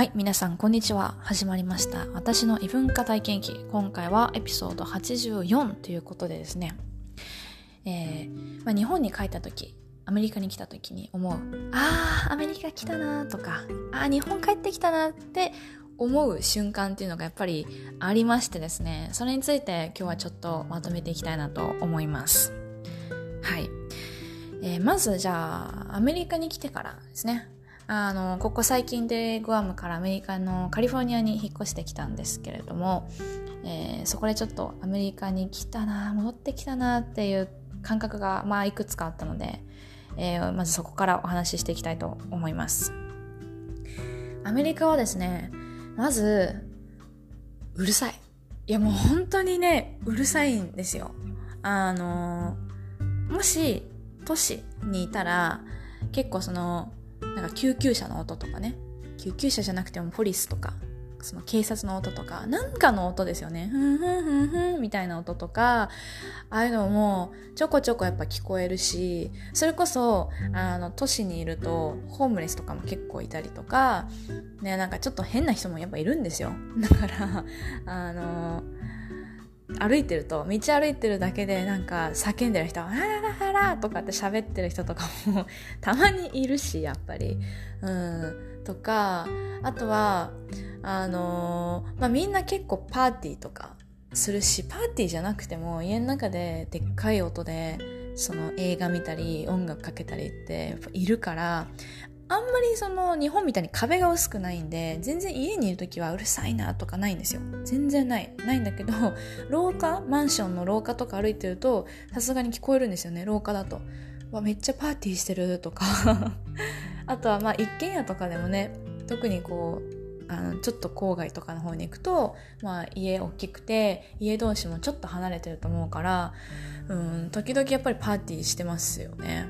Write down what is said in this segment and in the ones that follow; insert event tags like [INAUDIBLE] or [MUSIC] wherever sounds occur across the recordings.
はい、皆さん、こんにちは。始まりました。私の異文化体験記。今回はエピソード84ということでですね、えーまあ、日本に帰った時、アメリカに来た時に思う、あー、アメリカ来たなとか、あー、日本帰ってきたなって思う瞬間っていうのがやっぱりありましてですね、それについて今日はちょっとまとめていきたいなと思います。はい。えーまずじゃあ、アメリカに来てからですね。あの、ここ最近でグアムからアメリカのカリフォルニアに引っ越してきたんですけれども、えーそこでちょっとアメリカに来たな、戻ってきたなっていう感覚が、まあ、いくつかあったので、えーまずそこからお話ししていきたいと思います。アメリカはですね、まず、うるさい。いやもう本当にね、うるさいんですよ。あの、もし都市にいたら、結構その、なんか救急車の音とかね、救急車じゃなくてもポリスとか、その警察の音とか、なんかの音ですよね。ふんふんふんふんみたいな音とか、ああいうのもちょこちょこやっぱ聞こえるし、それこそ、あの、都市にいると、ホームレスとかも結構いたりとか、ね、なんかちょっと変な人もやっぱいるんですよ。だから、あの、歩いてると、道歩いてるだけでなんか叫んでる人は、あららららとかって喋ってる人とかも [LAUGHS] たまにいるし、やっぱり。うん。とか、あとは、あのーまあ、みんな結構パーティーとかするし、パーティーじゃなくても家の中ででっかい音で、その映画見たり音楽かけたりってやっぱいるから、あんまりその日本みたいに壁が薄くないんで、全然家にいる時はうるさいなとかないんですよ。全然ない。ないんだけど、[LAUGHS] 廊下マンションの廊下とか歩いてると、さすがに聞こえるんですよね、廊下だと。わ、めっちゃパーティーしてるとか。[LAUGHS] あとはまあ一軒家とかでもね、特にこう、あのちょっと郊外とかの方に行くと、まあ、家大きくて家同士もちょっと離れてると思うから、うん、時々やっぱりパーティーしてますよね。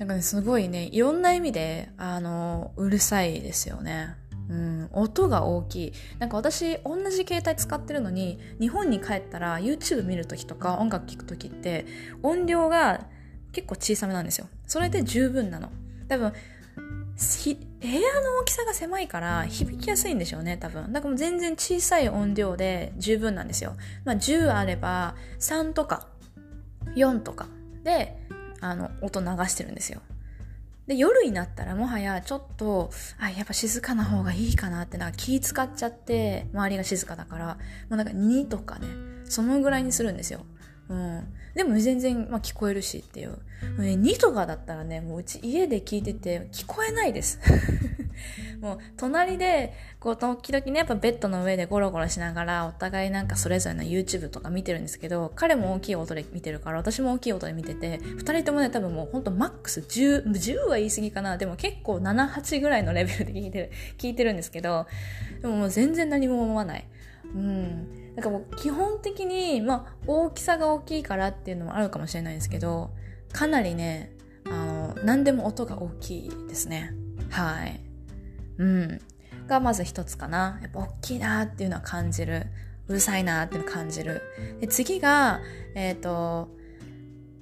なんかね、すごいね、いろんな意味で、あの、うるさいですよね。うん、音が大きい。なんか私、同じ携帯使ってるのに、日本に帰ったら YouTube 見るときとか音楽聴くときって、音量が結構小さめなんですよ。それで十分なの。多分、部屋の大きさが狭いから響きやすいんでしょうね、多分。だからもう全然小さい音量で十分なんですよ。まあ10あれば3とか4とかで、あの、音流してるんですよ。で、夜になったらもはやちょっと、あ、やっぱ静かな方がいいかなって、なんか気使っちゃって、周りが静かだから、もうなんか2とかね、そのぐらいにするんですよ。うん。でも全然、まあ、聞こえるしっていう。2とかだったらね、もううち家で聞いてて聞こえないです。[LAUGHS] もう隣で、こう時々ね、やっぱベッドの上でゴロゴロしながらお互いなんかそれぞれの YouTube とか見てるんですけど、彼も大きい音で見てるから、私も大きい音で見てて、二人ともね、多分もうほんとマックス10、10は言い過ぎかな。でも結構7、8ぐらいのレベルで聞いてる、聞いてるんですけど、でももう全然何も思わない。うん。だかもう基本的に、まあ、大きさが大きいからっていうのもあるかもしれないんですけど、かなりね、あの、何でも音が大きいですね。はい。うん。がまず一つかな。やっぱ大きいなっていうのは感じる。うるさいなっていうのを感じる。で、次が、えっ、と、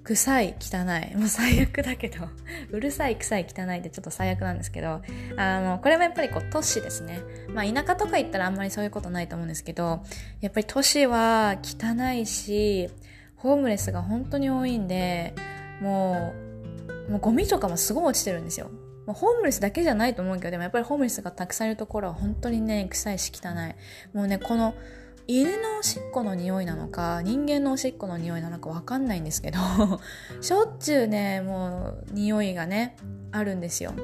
臭い、汚い。もう最悪だけど、うるさい、臭い、汚いってちょっと最悪なんですけど、あの、これもやっぱりこう都市ですね。まあ田舎とか行ったらあんまりそういうことないと思うんですけど、やっぱり都市は汚いし、ホームレスが本当に多いんで、もう、もうゴミとかもすごい落ちてるんですよ。まあホームレスだけじゃないと思うけど、でもやっぱりホームレスがたくさんいるところは本当にね、臭いし汚い。もうね、この犬のおしっこの匂いなのか、人間のおしっこの匂いなのかわかんないんですけど、[LAUGHS] しょっちゅうね、もう匂いがね、あるんですよ。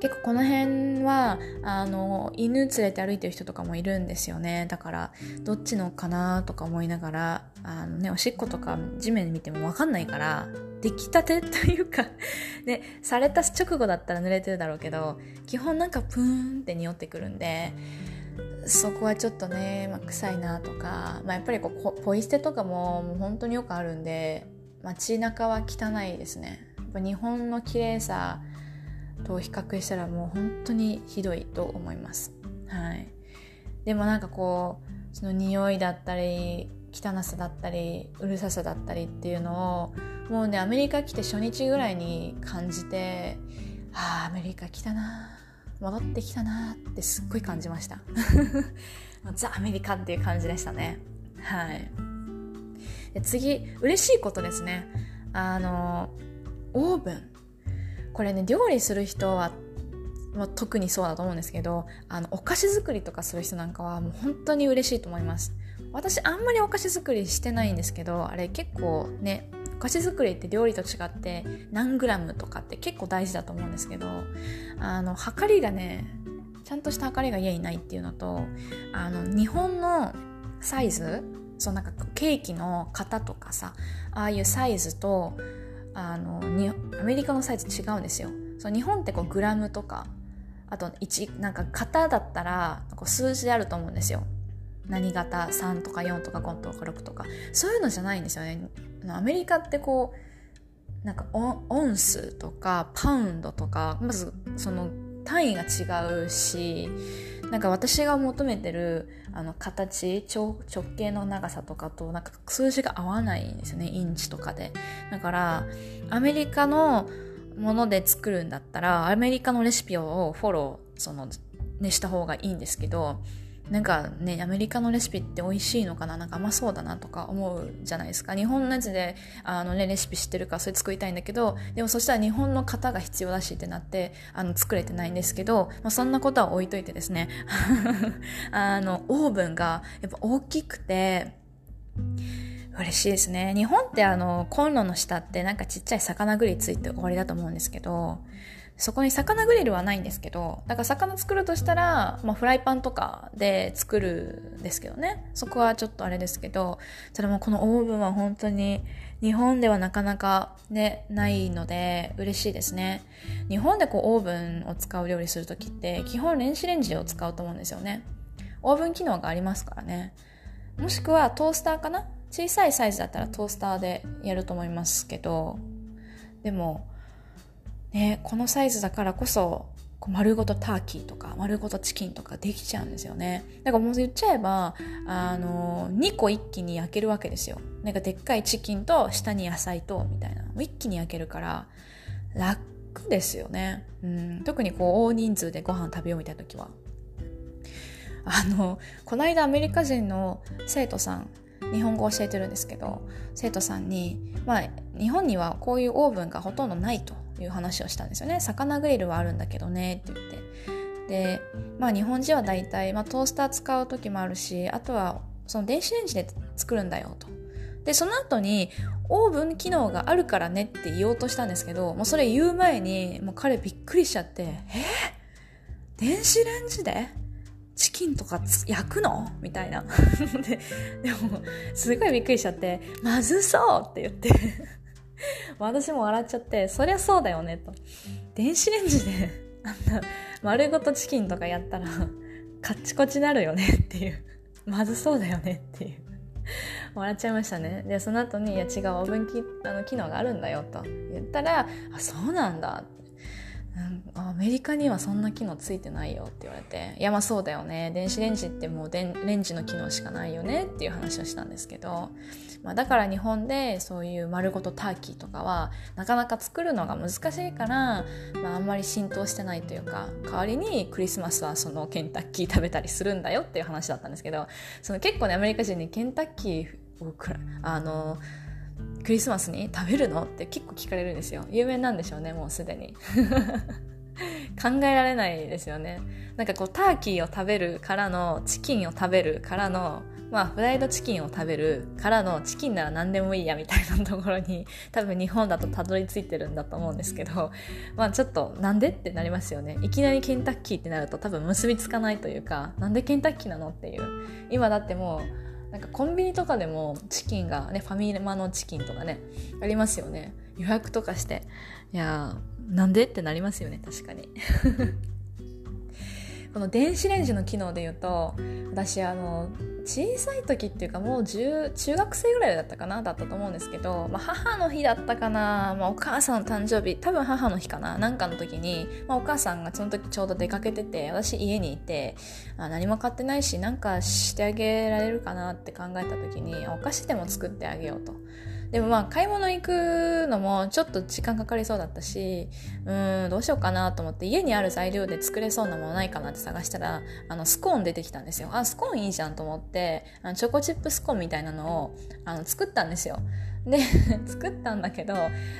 結構この辺はあの犬連れて歩いてる人とかもいるんですよねだからどっちのかなとか思いながらあのねおしっことか地面見ても分かんないから出来たてというか [LAUGHS] ねされた直後だったら濡れてるだろうけど基本なんかプーンって匂ってくるんでそこはちょっとね、まあ、臭いなとか、まあ、やっぱりこうポポイ捨てとかももう本当によくあるんで街中は汚いですねやっぱ日本の綺麗さと比較したらもう本当にひどいと思います。はい。でもなんかこう、その匂いだったり、汚さだったり、うるささだったりっていうのを、もうね、アメリカ来て初日ぐらいに感じて、ああ、アメリカ来たな戻ってきたなってすっごい感じました。[LAUGHS] ザ・アメリカっていう感じでしたね。はい。で次嬉しいことですね。あのオーブン。これね料理する人はま、特にそうだと思うんですけどあのお菓子作りとかする人なんかはもう本当に嬉しいと思います。私あんまりお菓子作りしてないんですけどあれ結構ねお菓子作りって料理と違って何グラムとかって結構大事だと思うんですけどあの測りがねちゃんとした測りが家にないっていうのとあの日本のサイズそうなんかケーキの型とかさああいうサイズとあのにアメリカのサイズ違うんですよ。そう日本ってこうグラムとかあと1なんか型だったらこう数字であると思うんですよ。何型3とか4とか5とか6とか。そういうのじゃないんですよね。アメリカってこうなんかオンスとかパウンドとかまずその単位が違うしなんか私が求めてるあの形直径の長さとかとなんか数字が合わないんですよね。インチとかで。だからアメリカのもので作るんだったらアメリカのレシピをフォローその、ね、した方がいいんですけどなんかね、アメリカのレシピって美味しいのかな？なんか甘そうだなとか思うじゃないですか。日本のやつで、あのね、レシピ知ってるからそれ作りたいんだけど、でもそしたら日本の型が必要だしってなって、あの、作れてないんですけど、まあ、そんなことは置いといてですね、[LAUGHS] あの、オーブンがやっぱ大きくて、嬉しいですね。日本ってあの、コンロの下ってなんかちっちゃい魚グリついて終わりだと思うんですけど、そこに魚グリルはないんですけどだから魚作るとしたら、まあ、フライパンとかで作るんですけどね。そこはちょっとあれですけどそれもこのオーブンは本当に日本ではなかなかねないので嬉しいですね。日本でこうオーブンを使う料理する時って基本電子レンジを使うと思うんですよね。オーブン機能がありますからね。もしくはトースターかな？小さいサイズだったらトースターでやると思いますけどでもね、このサイズだからこそこ丸ごとターキーとか丸ごとチキンとかできちゃうんですよね。だからもう言っちゃえばあの2個一気に焼けるわけですよ。なんかでっかいチキンと下に野菜とみたいな。一気に焼けるから楽ですよね、うん、特にこう大人数でご飯食べようみたいな時は。あのこの間アメリカ人の生徒さん日本語教えてるんですけど生徒さんに、まあ、日本にはこういうオーブンがほとんどないと。いう話をしたんですよね。魚グリルはあるんだけどねって言って。でまあ日本人は大体、まあ、トースター使う時もあるしあとはその電子レンジで作るんだよと。でその後にオーブン機能があるからねって言おうとしたんですけどもうそれ言う前にもう彼びっくりしちゃってえ？電子レンジで？チキンとか焼くの？みたいな。[LAUGHS] ででもすごいびっくりしちゃってまずそう！って言って。[LAUGHS] 私も笑っちゃって、そりゃそうだよねと。電子レンジであんな丸ごとチキンとかやったらカッチコチなるよねっていう。まずそうだよねっていう。笑っちゃいましたね。で、その後に、いや違う、オーブン機あの機能があるんだよと言ったら、あ、そうなんだアメリカにはそんな機能ついてないよって言われて。いやまあそうだよね。電子レンジってもうレンジの機能しかないよねっていう話をしたんですけど、まあ、だから日本でそういう丸ごとターキーとかはなかなか作るのが難しいから、まあ、あんまり浸透してないというか代わりにクリスマスはそのケンタッキー食べたりするんだよっていう話だったんですけど。その結構ねアメリカ人にケンタッキーをあのクリスマスに食べるの？って結構聞かれるんですよ。有名なんでしょうねもうすでに。[LAUGHS] 考えられないですよね。なんかこうターキーを食べるからのチキンを食べるからのまあフライドチキンを食べるからのチキンなら何でもいいやみたいなところに [LAUGHS] 多分日本だとたどり着いてるんだと思うんですけどまあちょっとなんでってなりますよね。いきなりケンタッキーってなると多分結びつかないというかなんでケンタッキーなのっていう。今だってもうなんかコンビニとかでもチキンがねファミマのチキンとかねありますよね。予約とかして。いやなんでってなりますよね確かに。[LAUGHS] この電子レンジの機能で言うと私あの小さい時っていうかもう中学生ぐらいだったかなだったと思うんですけど、まあ、母の日だったかな、まあ、お母さんの誕生日多分母の日かななんかの時に、まあ、お母さんがその時ちょうど出かけてて私家にいてあ何も買ってないしなんかしてあげられるかなって考えた時にお菓子でも作ってあげようと。でもまあ買い物行くのもちょっと時間かかりそうだったしうんどうしようかなと思って家にある材料で作れそうなものないかなって探したらあのスコーン出てきたんですよ。あスコーンいいじゃんと思ってあのチョコチップスコーンみたいなのをあの作ったんですよ。で [LAUGHS] 作ったんだけど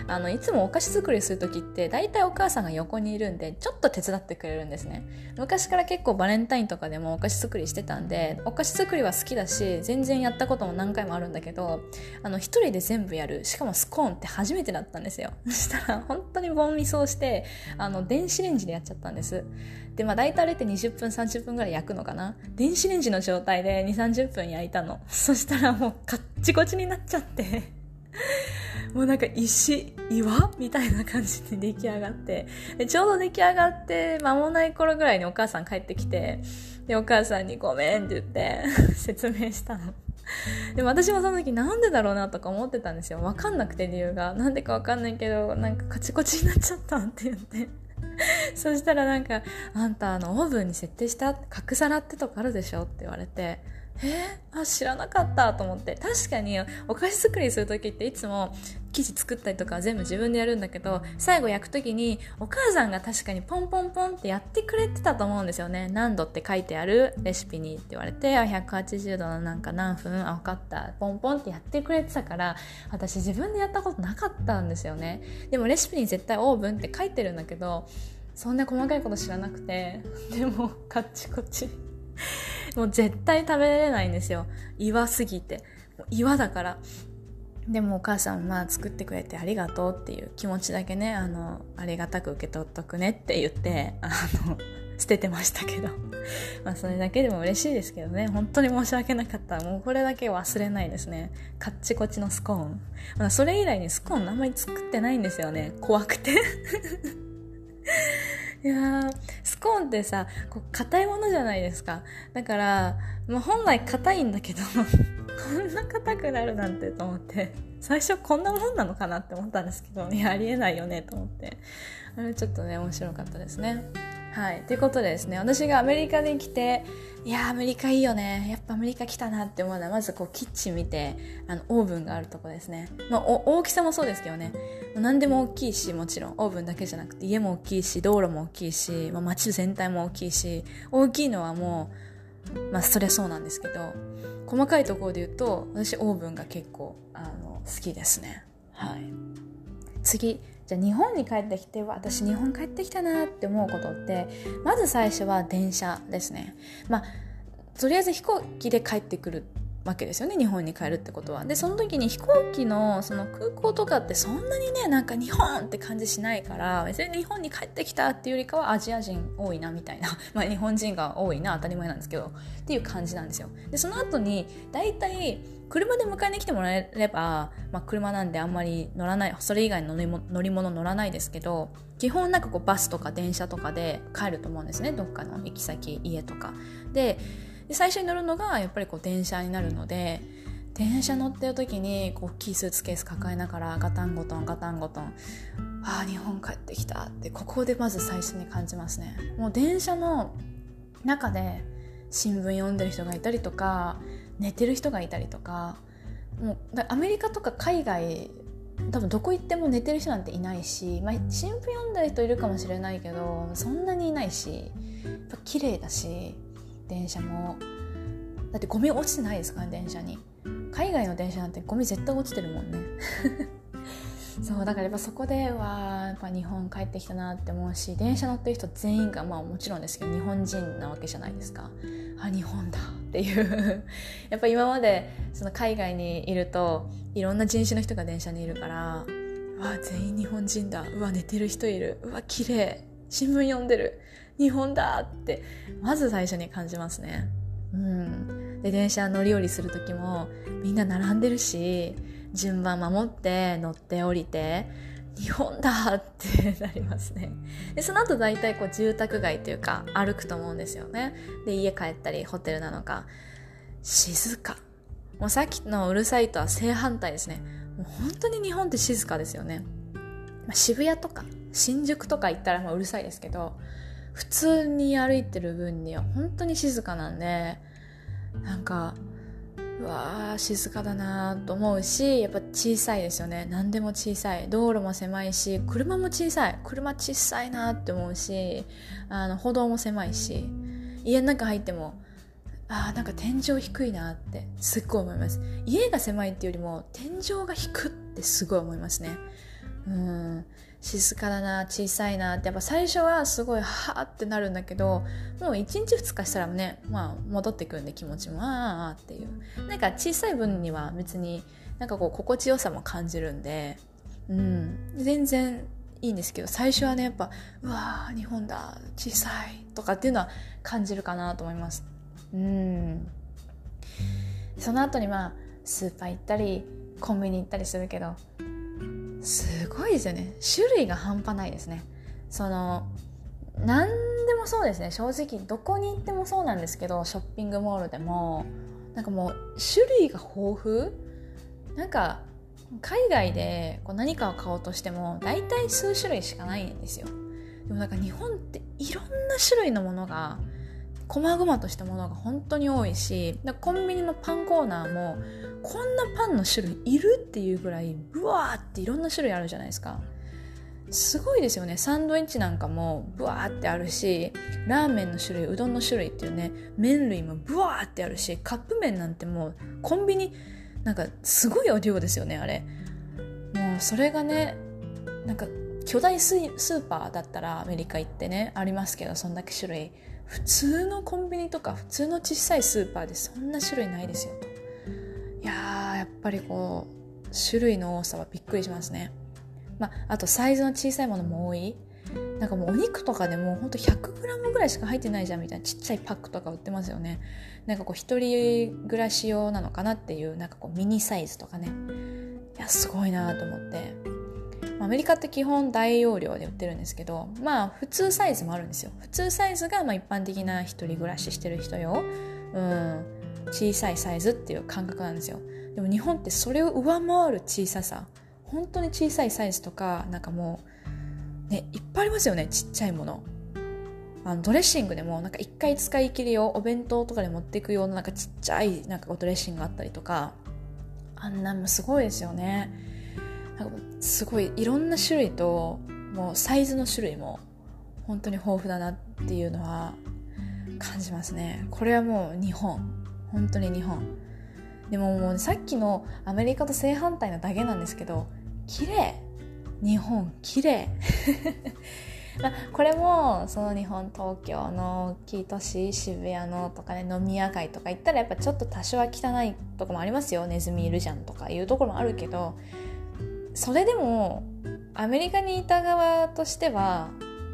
あのいつもお菓子作りする時って大体お母さんが横にいるんでちょっと手伝ってくれるんですね。昔から結構バレンタインとかでもお菓子作りしてたんでお菓子作りは好きだし全然やったことも何回もあるんだけどあの一人で全部やるしかもスコーンって初めてだったんですよ。[LAUGHS] そしたら本当にボンミスをしてあの電子レンジでやっちゃったんです。でまあ大体あれって20分30分ぐらい焼くのかな。電子レンジの状態で2 3 0分焼いたの。そしたらもうカッチコチになっちゃって。もうなんか石岩みたいな感じで出来上がってちょうど出来上がって間もない頃ぐらいにお母さん帰ってきてでお母さんに「ごめん」って言って [LAUGHS] 説明したの。でも私もその時なんでだろうなとか思ってたんですよ分かんなくて理由がなんでか分かんないけどなんかカチコチになっちゃったって言って [LAUGHS] そしたらなんか「あんたあのオーブンに設定した角皿ってとこあるでしょ?」って言われてえ？ー、あ知らなかったと思って。確かにお菓子作りする時っていつも生地作ったりとか全部自分でやるんだけど最後焼く時にお母さんが確かにポンポンポンってやってくれてたと思うんですよね。何度って書いてあるレシピにって言われてあ180度のなんか何分あ分かった。ポンポンってやってくれてたから私自分でやったことなかったんですよね。でもレシピに絶対オーブンって書いてるんだけどそんな細かいこと知らなくて。でもカッチコチ。もう絶対食べれないんですよ。岩すぎて。岩だから。でもお母さんまあ作ってくれてありがとうっていう気持ちだけね。あのありがたく受け取っとくねって言ってあの [LAUGHS] 捨ててましたけど。[LAUGHS] まあそれだけでも嬉しいですけどね。本当に申し訳なかった。もうこれだけ忘れないですね。カッチコチのスコーン、まあ、それ以来にスコーンあんまり作ってないんですよね。怖くて。[LAUGHS] いやスコーンってさこう硬いものじゃないですか。だから、まあ、本来硬いんだけど [LAUGHS] こんな硬くなるなんてと思って。最初こんなもんなのかなって思ったんですけどいやありえないよねと思って。あれちょっとね面白かったですね。はい。ということでですね私がアメリカに来ていやアメリカいいよね。やっぱアメリカ来たなって思うのはまずこうキッチン見てあのオーブンがあるとこですね、まあ、大きさもそうですけどね。何でも大きいしもちろんオーブンだけじゃなくて家も大きいし道路も大きいし、まあ、街全体も大きいし大きいのはもうまあそりゃそうなんですけど細かいところで言うと私オーブンが結構あの好きですね。はい。次じゃあ日本に帰ってきて私日本帰ってきたなって思うことってまず最初は電車ですね。まあとりあえず飛行機で帰ってくるわけですよね日本に帰るってことは。でその時に飛行機のその空港とかってそんなにねなんか日本って感じしないから別に日本に帰ってきたっていうよりかはアジア人多いなみたいな。[LAUGHS] まあ日本人が多いな当たり前なんですけどっていう感じなんですよ。でその後に大体車で迎えに来てもらえれば、まあ、車なんであんまり乗らないそれ以外の乗り物乗らないですけど基本なんかこうバスとか電車とかで帰ると思うんですね。どっかの行き先家とか。でで最初に乗るのがやっぱりこう電車になるので電車乗ってる時にこう大きいスーツケース抱えながらガタンゴトンガタンゴトンああ日本帰ってきたってここでまず最初に感じますね。もう電車の中で新聞読んでる人がいたりとか寝てる人がいたりとかもうアメリカとか海外多分どこ行っても寝てる人なんていないし、まあ、新聞読んでる人いるかもしれないけどそんなにいないしやっぱ綺麗だし電車も。だってゴミ落ちてないですから電車に。海外の電車なんてゴミ絶対落ちてるもんね。[LAUGHS] そうだからやっぱそこではやっぱ日本帰ってきたなって思うし電車乗ってる人全員がまあもちろんですけど日本人なわけじゃないですか。あ日本だっていう。[LAUGHS] やっぱ今までその海外にいるといろんな人種の人が電車にいるからわ全員日本人だ。うわ寝てる人いる。うわ綺麗。新聞読んでる。日本だってまず最初に感じますね。うん。で電車乗り降りする時もみんな並んでるし順番守って乗って降りて日本だってなりますね。でその後大体こう住宅街というか歩くと思うんですよね。で家帰ったりホテルなのか。静か。もうさっきのうるさいとは正反対ですね。もう本当に日本って静かですよね、まあ、渋谷とか新宿とか行ったらまあうるさいですけど普通に歩いてる分には本当に静かなんでなんかうわー静かだなと思うしやっぱ小さいですよね。何でも小さい。道路も狭いし車も小さい。車小さいなって思うしあの歩道も狭いし家の中入ってもあーなんか天井低いなってすっごい思います。家が狭いっていうよりも天井が低ってすごい思いますね。うん。静かだな小さいなってやっぱ最初はすごいはーってなるんだけどもう1日2日したらねまあ戻ってくるんで気持ちもああっていう。なんか小さい分には別になんかこう心地よさも感じるんでうん。全然いいんですけど最初はねやっぱうわー日本だ小さいとかっていうのは感じるかなと思います。うん。その後にまあスーパー行ったりコンビニ行ったりするけどすごいですよね。種類が半端ないですね。その何でもそうですね。正直どこに行ってもそうなんですけどショッピングモールでもなんかもう種類が豊富。なんか海外でこう何かを買おうとしても大体数種類しかないんですよ。でもなんか日本っていろんな種類のものが細々としたものが本当に多いしコンビニのパンコーナーもこんなパンの種類いるっていうぐらいブワーっていろんな種類あるじゃないですか。すごいですよね。サンドイッチなんかもブワーってあるしラーメンの種類うどんの種類っていうね麺類もブワーってあるしカップ麺なんてもうコンビニなんかすごい量ですよねあれ。もうそれがねなんか巨大スーパーだったらアメリカ行ってねありますけどそんだけ種類普通のコンビニとか普通の小さいスーパーでそんな種類ないですよと。いやーやっぱりこう種類の多さはびっくりしますね。まあ、あとサイズの小さいものも多い。なんかもうお肉とかでもほんと 100g ぐらいしか入ってないじゃんみたいなちっちゃいパックとか売ってますよね。なんかこう一人暮らし用なのかなっていうなんかこうミニサイズとかね。いやすごいなと思って。アメリカって基本大容量で売ってるんですけどまあ普通サイズもあるんですよ。普通サイズがま一般的な一人暮らししてる人用。うん。小さいサイズっていう感覚なんですよ。でも日本ってそれを上回る小ささ。本当に小さいサイズとかなんかもうねいっぱいありますよね。ちっちゃいもの。あのドレッシングでもなんか一回使い切りをお弁当とかで持っていくようななんかちっちゃいなんかドレッシングがあったりとか。あんなもすごいですよね。なんかすごいいろんな種類ともうサイズの種類も本当に豊富だなっていうのは感じますね。これはもう日本。本当に日本。でももうさっきのアメリカと正反対なだけなんですけど綺麗。日本綺麗。[LAUGHS] まあこれもその日本東京の大きい都市渋谷のとかね飲み屋街とか行ったらやっぱちょっと多少は汚いとこもありますよ。ネズミいるじゃんとかいうところもあるけどそれでもアメリカにいた側としては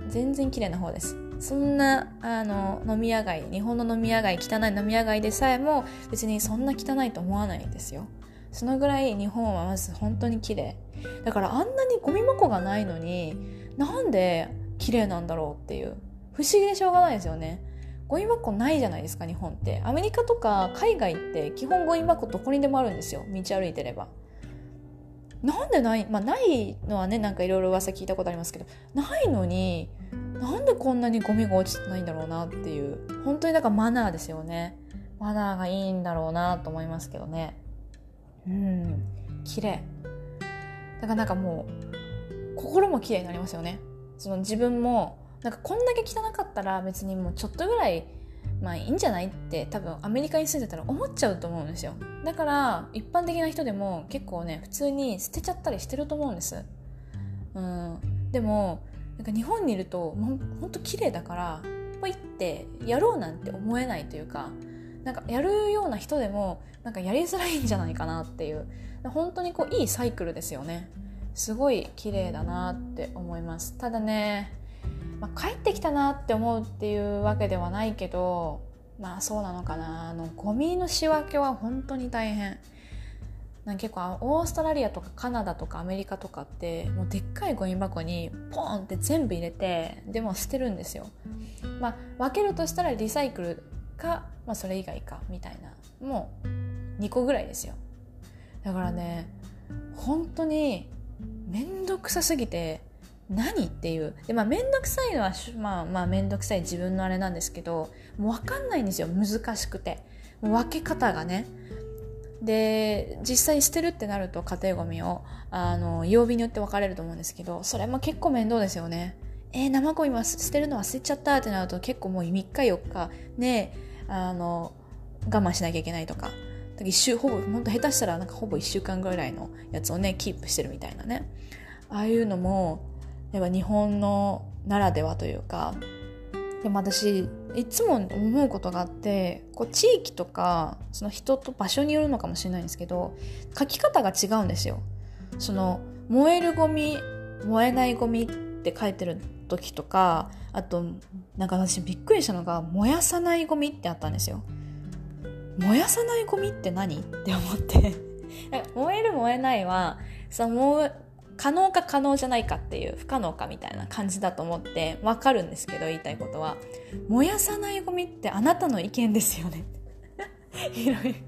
全然綺麗な方です。そんなあの飲み屋街日本の飲み屋街汚い飲み屋街でさえも別にそんな汚いと思わないんですよ。そのぐらい日本はまず本当に綺麗。だからあんなにゴミ箱がないのになんで綺麗なんだろうっていう。不思議でしょうがないですよね。ゴミ箱ないじゃないですか日本って。アメリカとか海外って基本ゴミ箱どこにでもあるんですよ。道歩いてれば。なんでないまあないのはねなんかいろいろ噂聞いたことありますけどないのになんでこんなにゴミが落ちてないんだろうなっていう本当にだからマナーですよね。マナーがいいんだろうなと思いますけどね。うん。綺麗。だからなんかもう心も綺麗になりますよね。その自分もなんかこんだけ汚かったら別にもうちょっとぐらいまあいいんじゃないって多分アメリカに住んでたら思っちゃうと思うんですよ。だから一般的な人でも結構ね普通に捨てちゃったりしてると思うんです。うん。でもなんか日本にいるともうほんと綺麗だからポイってやろうなんて思えないというかなんかやるような人でもなんかやりづらいんじゃないかなっていう。本当にこういいサイクルですよね。すごい綺麗だなって思います。ただね、まあ、帰ってきたなって思うっていうわけではないけどまあそうなのかなあのゴミの仕分けは本当に大変なん結構オーストラリアとかカナダとかアメリカとかってもうでっかいゴミ箱にポンって全部入れてでも捨てるんですよ。まあ分けるとしたらリサイクルか、まあ、それ以外かみたいなもう2個ぐらいですよ。だからね本当に面倒くさすぎて何っていう。でまあ面倒くさいのはまあまあ面倒くさい自分のあれなんですけどもう分かんないんですよ。難しくて。もう分け方がね。で実際捨てるってなると家庭ゴミをあの曜日によって分かれると思うんですけどそれも結構面倒ですよね。えー、生ゴミは捨てるの忘れちゃったってなると結構もう3日4日ねあの我慢しなきゃいけないとか。一週ほぼ本当下手したらなんかほぼ1週間ぐらいのやつをねキープしてるみたいなね。ああいうのもやっぱ日本のならではというかでも私いつも思うことがあってこう地域とかその人と場所によるのかもしれないんですけど書き方が違うんですよ。その燃えるゴミ燃えないゴミって書いてる時とかあとなんか私びっくりしたのが燃やさないゴミってあったんですよ。燃やさないゴミって何？って思って [LAUGHS] 燃える燃えないはその可能か可能じゃないかっていう不可能かみたいな感じだと思ってわかるんですけど言いたいことは。燃やさないゴミってあなたの意見ですよね。[LAUGHS] ひろゆき。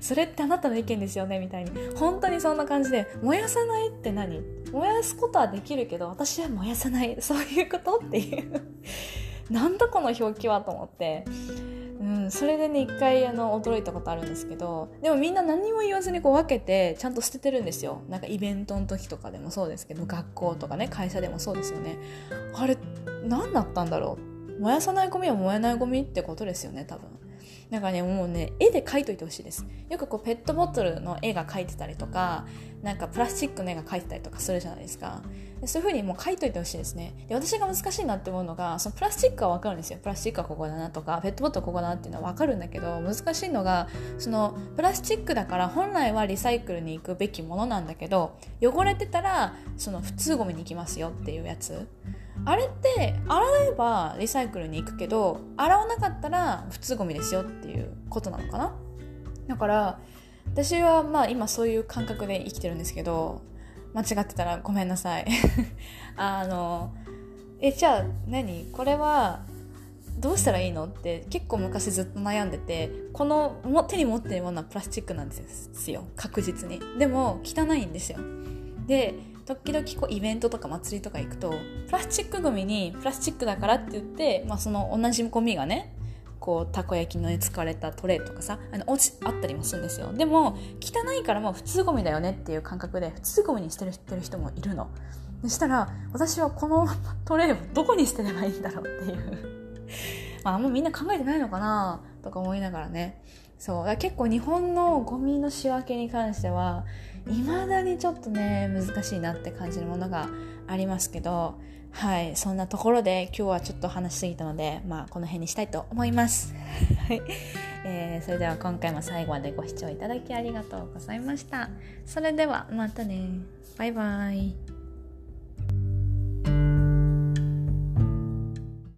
それってあなたの意見ですよねみたいに。本当にそんな感じで燃やさないって何？燃やすことはできるけど私は燃やさない。そういうこと？っていう。なんだこの表記はと思って。うん、それでね一回あの驚いたことあるんですけどでもみんな何も言わずにこう分けてちゃんと捨ててるんですよ。なんかイベントの時とかでもそうですけど学校とかね会社でもそうですよね。あれ何だったんだろう。燃やさないゴミは燃えないゴミってことですよね多分。なんかねもうね絵で描いといてほしいです。よくこうペットボトルの絵が描いてたりとかなんかプラスチックの絵が描いてたりとかするじゃないですか。でそういう風にもう描いといてほしいですね。で私が難しいなって思うのがそのプラスチックは分かるんですよ。プラスチックはここだなとかペットボトルここだなっていうのは分かるんだけど難しいのがそのプラスチックだから本来はリサイクルに行くべきものなんだけど汚れてたらその普通ゴミに行きますよっていうやつ。あれって洗えばリサイクルに行くけど洗わなかったら普通ゴミですよっていうことなのかな？だから私はまあ今そういう感覚で生きてるんですけど間違ってたらごめんなさい。[LAUGHS] あのえじゃあ何？これはどうしたらいいの？って結構昔ずっと悩んでてこの手に持ってるものはプラスチックなんですよ。確実に。でも汚いんですよ。で時々こうイベントとか祭りとか行くとプラスチックゴミにプラスチックだからって言って、まあ、その同じゴミがねこうたこ焼きの使われたトレーとかさあの落ちあったりもするんですよ。でも汚いからもう普通ゴミだよねっていう感覚で普通ゴミにしてる人もいるの。そしたら私はこのトレーをどこに捨てればいいんだろうっていう。[LAUGHS] まああんまみんな考えてないのかなとか思いながらね。そう結構日本のゴミの仕分けに関してはいまだにちょっとね難しいなって感じるものがありますけどはいそんなところで今日はちょっと話しすぎたのでまあこの辺にしたいと思います。[LAUGHS] はい、えー、それでは今回も最後までご視聴いただきありがとうございました。それではまたね。バイバイ。